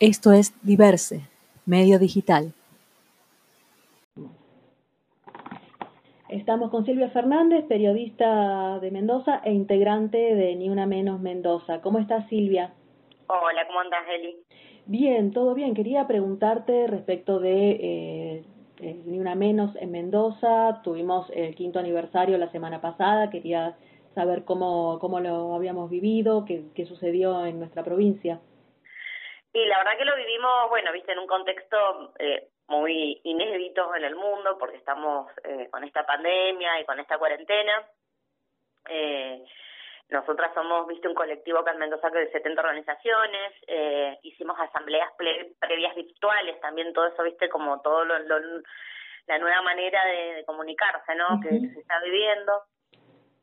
Esto es Diverse, medio digital. Estamos con Silvia Fernández, periodista de Mendoza e integrante de Ni Una Menos Mendoza. ¿Cómo estás, Silvia? Hola, ¿cómo andas, Eli? Bien, todo bien. Quería preguntarte respecto de eh, Ni Una Menos en Mendoza. Tuvimos el quinto aniversario la semana pasada. Quería saber cómo, cómo lo habíamos vivido, qué, qué sucedió en nuestra provincia. Y la verdad que lo vivimos, bueno, viste, en un contexto eh, muy inédito en el mundo, porque estamos eh, con esta pandemia y con esta cuarentena. Eh, nosotras somos, viste, un colectivo acá en Mendoza que de 70 organizaciones, eh, hicimos asambleas previas virtuales, también todo eso, viste, como todo lo, la nueva manera de, comunicarse, ¿no? Que se está viviendo.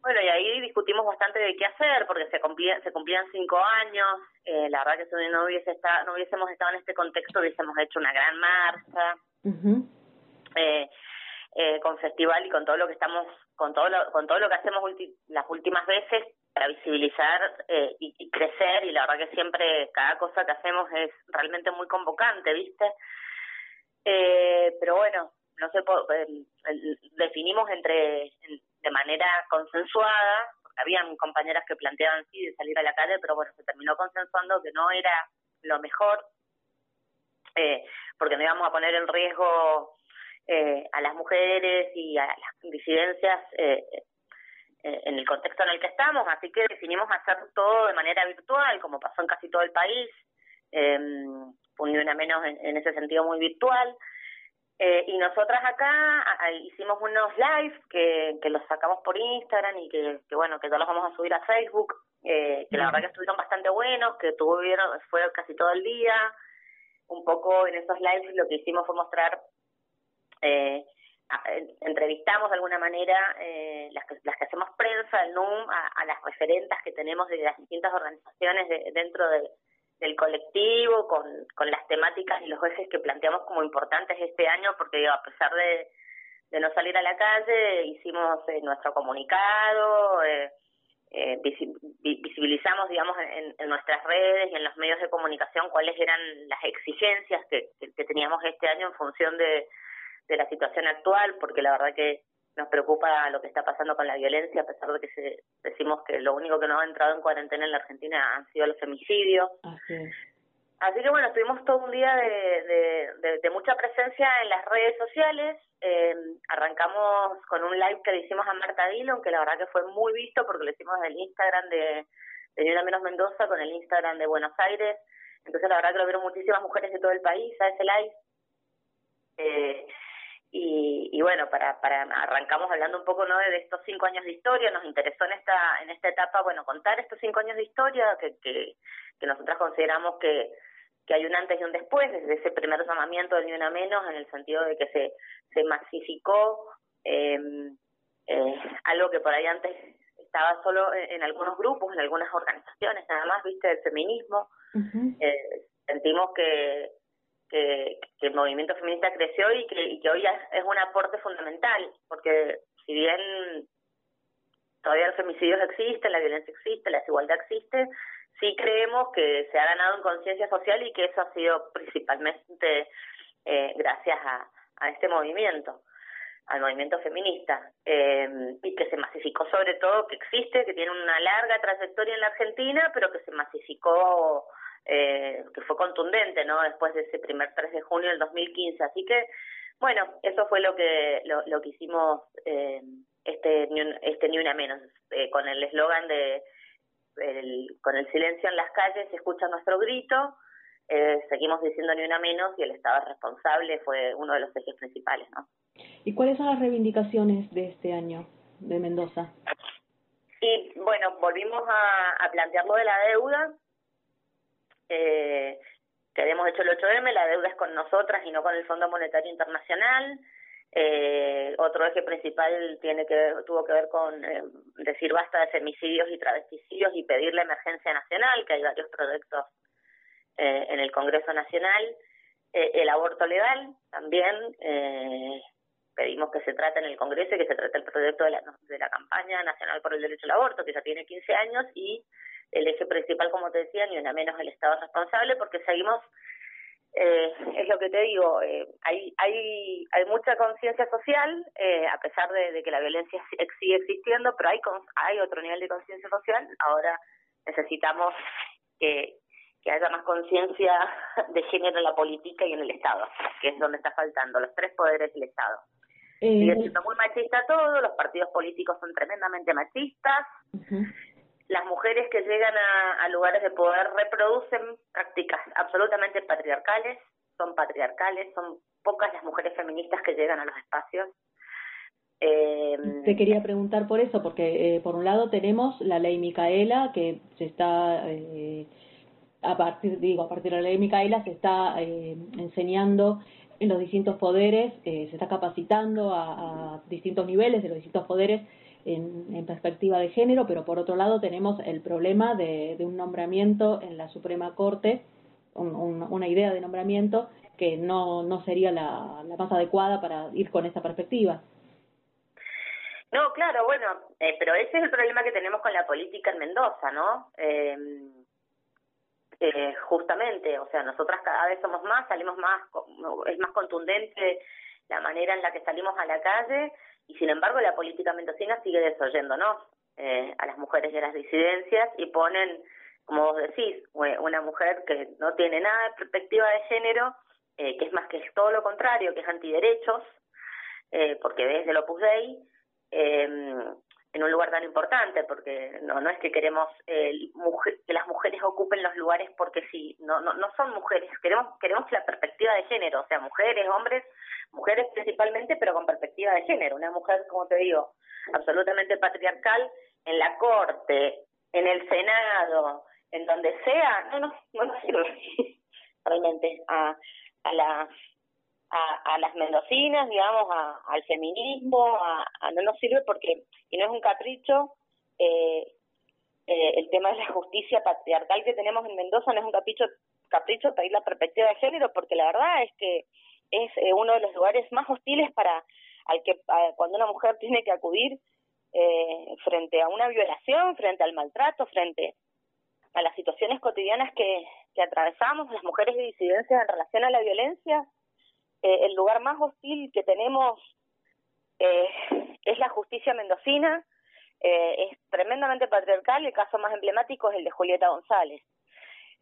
Bueno, y ahí discutimos bastante de qué hacer, porque se cumplían, se cumplían cinco años. Eh, la verdad que si no, hubiese estado, no hubiésemos estado en este contexto, hubiésemos hecho una gran marcha. eh, eh, con festival y con todo lo que estamos, con todo lo, con todo lo que hacemos las últimas veces para visibilizar eh, y, y, crecer y la verdad que siempre cada cosa que hacemos es realmente muy convocante, ¿viste? Eh, pero bueno, no sé, definimos entre de manera consensuada, porque habían compañeras que planteaban sí de salir a la calle, pero bueno, se terminó consensuando que no era lo mejor, eh, porque no íbamos a poner en riesgo eh, a las mujeres y a las disidencias eh, eh, en el contexto en el que estamos, así que decidimos hacer todo de manera virtual, como pasó en casi todo el país, eh, una menos en, en ese sentido muy virtual, eh, y nosotras acá hicimos unos live que, que los sacamos por Instagram y que, que bueno, que ya los vamos a subir a Facebook, eh, que la verdad que estuvieron bastante buenos, que tuvieron, fue casi todo el día. Un poco en esos lives lo que hicimos fue mostrar, eh, entrevistamos de alguna manera eh, las, que, las que hacemos prensa, el NUM, a, a las referentas que tenemos de las distintas organizaciones de, dentro de, del colectivo, con, con las temáticas y los ejes que planteamos como importantes este año, porque a pesar de, de no salir a la calle, hicimos eh, nuestro comunicado, eh, eh, visibilizamos, digamos, en, en, nuestras redes y en los medios de comunicación cuáles eran las exigencias que, que, que teníamos este año en función de, de la situación actual, porque la verdad que nos preocupa lo que está pasando con la violencia, a pesar de que se, decimos que lo único que no ha entrado en cuarentena en la Argentina han sido los femicidios. Así, Así que bueno, estuvimos todo un día de, de, de, de mucha presencia en las redes sociales. Eh, arrancamos con un live que le hicimos a Marta Dillon, que la verdad que fue muy visto porque lo hicimos del Instagram de, de Ni Menos Mendoza con el Instagram de Buenos Aires. Entonces la verdad que lo vieron muchísimas mujeres de todo el país a ese live. Y, y bueno, para, para arrancamos hablando un poco no de estos cinco años de historia, nos interesó en esta en esta etapa, bueno, contar estos cinco años de historia que, que, que nosotras consideramos que, que hay un antes y un después, desde ese primer llamamiento del Ni Una Menos, en el sentido de que se, se masificó eh, eh, algo que por ahí antes estaba solo en, en, algunos grupos, en algunas organizaciones, nada más, viste, el feminismo. Uh -huh. eh, sentimos que que, el movimiento feminista creció y que, y que hoy es un aporte fundamental, porque si bien todavía los femicidios existen, la violencia existe, la desigualdad existe, sí creemos que se ha ganado en conciencia social y que eso ha sido principalmente eh, gracias a, a este movimiento, al movimiento feminista, eh, y que se masificó sobre todo, que existe, que tiene una larga trayectoria en la Argentina, pero que se masificó que fue contundente, ¿no? Después de ese primer 3 de junio del 2015. Así que, bueno, eso fue lo que lo, lo que hicimos eh, este ni un, este ni una menos eh, con el eslogan de el, con el silencio en las calles se escucha nuestro grito. Eh, seguimos diciendo ni una menos y el Estado responsable fue uno de los ejes principales, ¿no? ¿Y cuáles son las reivindicaciones de este año de Mendoza? Y bueno, volvimos a, a plantear lo de la deuda, eh, que habíamos hecho el 8M, la deuda es con nosotras y no con el Fondo Monetario Internacional. Eh, otro eje principal tiene que tuvo que ver con eh, decir basta de femicidios y travesticidios y pedir la emergencia nacional, que hay varios proyectos eh, en el Congreso Nacional. Eh, el aborto legal también eh, pedimos que se trate en el Congreso y que se trate el proyecto de la, de la campaña nacional por el derecho al aborto, que ya tiene 15 años y el eje principal, como te decía, ni una menos el Estado responsable, porque seguimos eh, es lo que te digo, eh, hay, hay, hay mucha conciencia social, eh, a pesar de, que la violencia sigue existiendo, pero hay, hay otro nivel de conciencia social. Ahora necesitamos que, que haya más conciencia de género en la política y en el Estado, que es donde está faltando, los tres poderes del Estado. Sigue siendo muy machista todo, los partidos políticos son tremendamente machistas las mujeres que llegan a, lugares de poder reproducen prácticas absolutamente patriarcales, son patriarcales, son pocas las mujeres feministas que llegan a los espacios. Eh, Te quería preguntar por eso, porque eh, por un lado tenemos la ley Micaela que se está eh, a partir digo a partir de la ley Micaela se está eh, enseñando en los distintos poderes, se está capacitando a distintos niveles de los distintos poderes en, perspectiva de género, pero por otro lado tenemos el problema de, un nombramiento en la Suprema Corte, una idea de nombramiento que no, no sería la, más adecuada para ir con esa perspectiva. No, claro, bueno, eh, pero ese es el problema que tenemos con la política en Mendoza, ¿no? Eh, eh, justamente, o sea, nosotras cada vez somos más, salimos más, es más contundente la manera en la que salimos a la calle y sin embargo la política mendocina sigue desoyéndonos eh, a las mujeres y a las disidencias y ponen, como vos decís, una mujer que no tiene nada de perspectiva de género, eh, que es más que todo lo contrario, que es antiderechos, eh, porque desde el Opus Dei, eh, en un lugar tan importante, porque no, no es que queremos eh, que las mujeres ocupen los lugares porque sí, no, no, no son mujeres, queremos, queremos la perspectiva de género, o sea, mujeres, hombres, mujeres principalmente, pero con perspectiva de género, una mujer, como te digo, absolutamente patriarcal en la corte, en el Senado, en donde sea, no, no, no sirve realmente a, a las a, a las mendocinas, digamos, a, al feminismo, a, no nos sirve porque, y no es un capricho, eh, eh, el tema de la justicia patriarcal que tenemos en Mendoza no es un capricho, capricho para ir la perspectiva de género, porque la verdad es que es eh, uno de los lugares más hostiles para al que cuando una mujer tiene que acudir eh, frente a una violación, frente al maltrato, frente a las situaciones cotidianas que, que atravesamos las mujeres de disidencia en relación a la violencia, eh, el lugar más hostil que tenemos eh, es la justicia mendocina, eh, es tremendamente patriarcal, el caso más emblemático es el de Julieta González,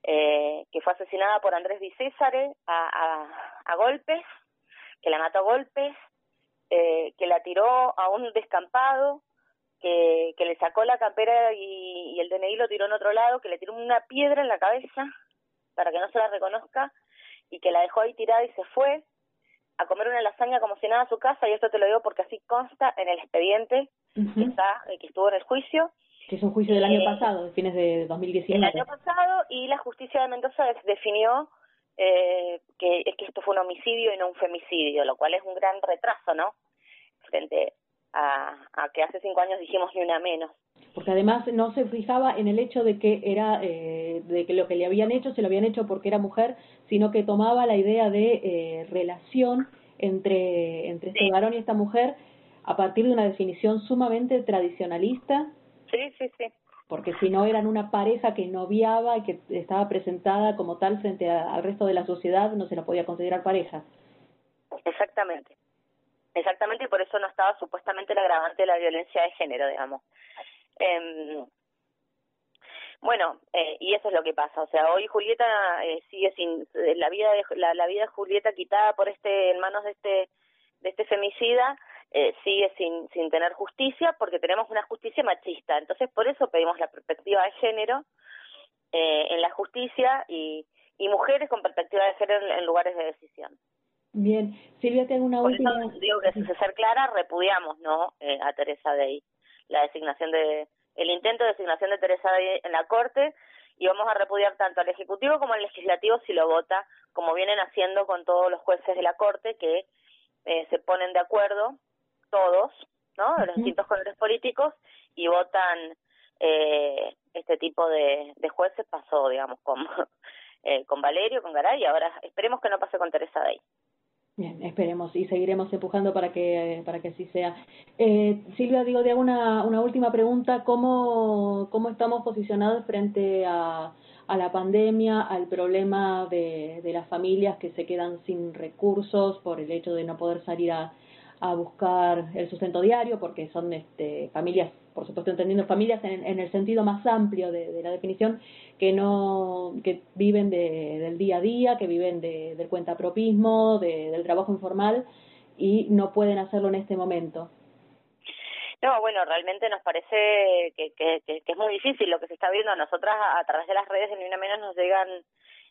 eh, que fue asesinada por Andrés Di a, a, a golpes, que la mató a golpes, que la tiró a un descampado, que, que le sacó la campera y, y el DNI lo tiró en otro lado, que le tiró una piedra en la cabeza para que no se la reconozca y que la dejó ahí tirada y se fue a comer una lasaña como si nada a su casa, y esto te lo digo porque así consta en el expediente que, está, eh, que estuvo en el juicio. Que es un juicio del año pasado, de fines de 2019. El año pasado, y la justicia de Mendoza definió eh, que, que esto fue un homicidio y no un femicidio, lo cual es un gran retraso, ¿no? Frente a, a que hace cinco años dijimos ni una menos. Porque además no se fijaba en el hecho de que era eh, de que lo que le habían hecho se lo habían hecho porque era mujer sino que tomaba la idea de eh, relación entre entre este varón y esta mujer a partir de una definición sumamente tradicionalista. Sí sí sí. Porque si no eran una pareja que noviaba y que estaba presentada como tal frente al resto de la sociedad no se la podía considerar pareja. Exactamente exactamente y por eso no estaba supuestamente el agravante de la violencia de género digamos Eh, bueno, eh, y eso es lo que pasa. O sea, hoy Julieta eh, sigue sin eh, la vida de la, la vida de Julieta quitada por este en manos de este de este femicida eh, sigue sin sin tener justicia porque tenemos una justicia machista. Entonces por eso pedimos la perspectiva de género eh, en la justicia y y mujeres con perspectiva de género en, lugares de decisión. Bien, Silvia, tengo una por última. Eso digo que, si se ser clara, repudiamos, ¿no? Eh, a Teresa Day la designación de el intento de designación de Teresa en la Corte y vamos a repudiar tanto al Ejecutivo como al Legislativo si lo vota, como vienen haciendo con todos los jueces de la Corte que eh, se ponen de acuerdo, todos, ¿no? De los distintos colores políticos y votan eh, este tipo de, de jueces. Pasó, digamos, con, eh, con Valerio, con Garay y ahora esperemos que no pase con Teresa Day. Bien, esperemos y seguiremos empujando para que para que así sea. Eh, Silvia, digo, de una, una última pregunta, ¿cómo, cómo estamos posicionados frente a, a la pandemia, al problema de, de las familias que se quedan sin recursos por el hecho de no poder salir a, a buscar el sustento diario, porque son este, familias, por supuesto entendiendo familias en, en el sentido más amplio de, de, la definición, que no que viven de, del día a día, que viven de, del cuentapropismo, de, del trabajo informal y no pueden hacerlo en este momento. No, bueno, realmente nos parece que, que, es muy difícil lo que se está viendo. A nosotras, a, través de las redes de Ni Una Menos, nos llegan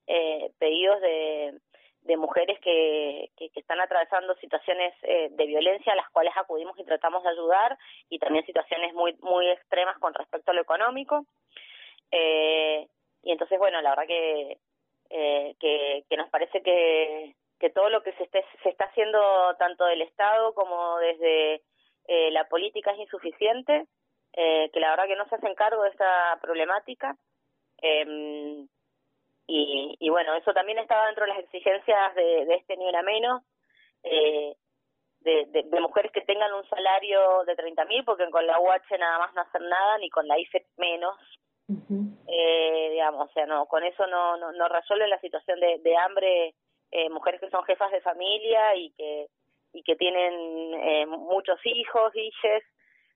eh, pedidos de, de mujeres que, que, que, están atravesando situaciones eh, de violencia a las cuales acudimos y tratamos de ayudar y también situaciones muy muy extremas con respecto a lo económico eh, y entonces bueno la verdad que eh, que, nos parece que, que todo lo que se, esté, se está haciendo tanto del Estado como desde eh, la política es insuficiente, eh, que la verdad que no se hacen cargo de esta problemática. Eh, y, bueno, eso también estaba dentro de las exigencias de, de este Ni Una Menos, eh, de, mujeres que tengan un salario de 30.000, mil, porque con la UH nada más no hacen nada, ni con la IFE menos. Eh, digamos, o sea, no, con eso no, no, no resuelven la situación de, de hambre eh, mujeres que son jefas de familia y que y que tienen eh, muchos hijos, hijes,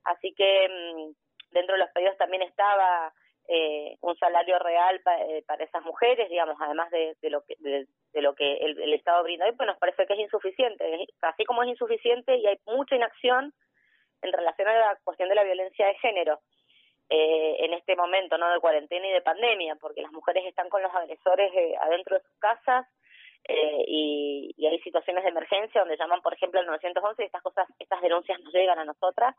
así que mmm, dentro de los pedidos también estaba eh, un salario real pa, eh, para esas mujeres, digamos, además de, de lo que de, de lo que el, el, Estado brinda. Hoy, pues nos parece que es insuficiente, así como es insuficiente y hay mucha inacción en relación a la cuestión de la violencia de género eh, en este momento, no de cuarentena y de pandemia, porque las mujeres están con los agresores eh, adentro de sus casas, eh, y, y hay situaciones de emergencia donde llaman, por ejemplo, al 911 y estas cosas, estas denuncias nos llegan a nosotras,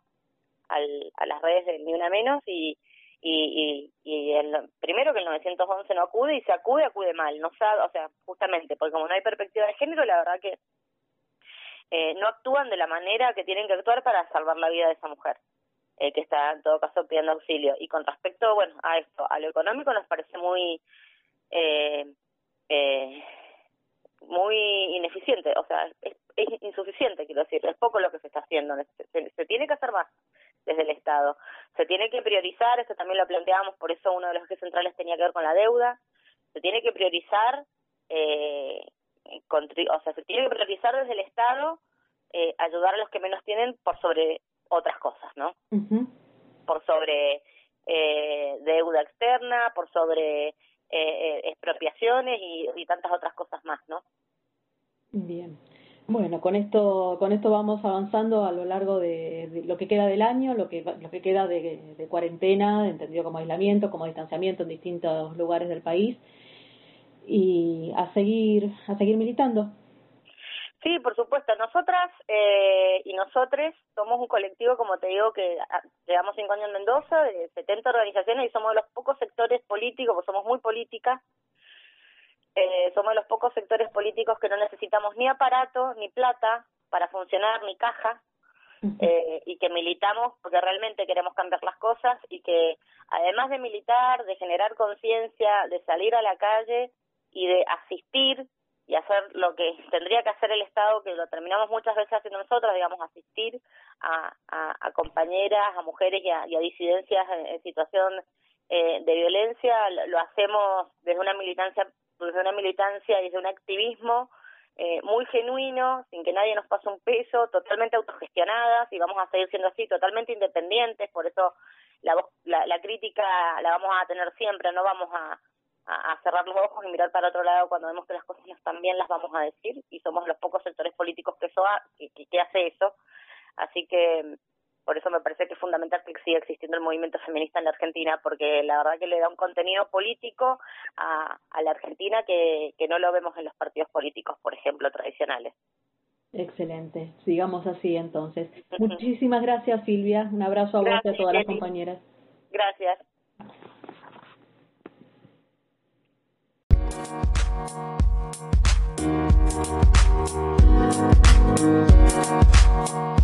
al, a las redes de Ni Una Menos y, y, y, y el, primero que el 911 no acude y se acude, acude mal, no sabe, o sea, justamente, porque como no hay perspectiva de género, la verdad que eh, no actúan de la manera que tienen que actuar para salvar la vida de esa mujer. Eh, que está en todo caso pidiendo auxilio. Y con respecto, bueno, a esto, a lo económico nos parece muy eh, eh, muy ineficiente, o sea, es, es insuficiente, quiero decir, es poco lo que se está haciendo, se, tiene que hacer más desde el Estado, se tiene que priorizar, esto también lo planteábamos, por eso uno de los ejes centrales tenía que ver con la deuda, se tiene que priorizar, eh, o sea, se tiene que priorizar desde el Estado eh, ayudar a los que menos tienen por sobre otras cosas, ¿no? Uh -huh. Por sobre eh, deuda externa, por sobre eh, expropiaciones y, y tantas otras cosas más, ¿no? Bien. Bueno, con esto con esto vamos avanzando a lo largo de, de lo que queda del año, lo que lo que queda de, de, cuarentena, entendido como aislamiento, como distanciamiento en distintos lugares del país y a seguir a seguir militando. Sí, por supuesto. Nosotras eh, y nosotres somos un colectivo, como te digo, que llevamos cinco años en Mendoza, de 70 organizaciones y somos de los pocos sectores políticos, porque somos muy políticas, eh, somos de los pocos sectores políticos que no necesitamos ni aparato, ni plata para funcionar, ni caja, eh, y que militamos porque realmente queremos cambiar las cosas y que además de militar, de generar conciencia, de salir a la calle y de asistir y hacer lo que tendría que hacer el Estado, que lo terminamos muchas veces haciendo nosotros, digamos, asistir a, a, compañeras, a mujeres y a, y a disidencias en, situación eh, de violencia, lo, lo, hacemos desde una militancia, desde una militancia y desde un activismo eh, muy genuino, sin que nadie nos pase un peso, totalmente autogestionadas y vamos a seguir siendo así, totalmente independientes, por eso la, la, la crítica la vamos a tener siempre, no vamos a a, cerrar los ojos y mirar para otro lado cuando vemos que las cosas no están bien, las vamos a decir, y somos los pocos sectores políticos que, eso ha, que, que hace eso. Así que por eso me parece que es fundamental que siga existiendo el movimiento feminista en la Argentina, porque la verdad que le da un contenido político a, a la Argentina que, que no lo vemos en los partidos políticos, por ejemplo, tradicionales. Excelente, sigamos así entonces. Muchísimas gracias Silvia, un abrazo a vos y a todas las compañeras. Gracias. Thank you.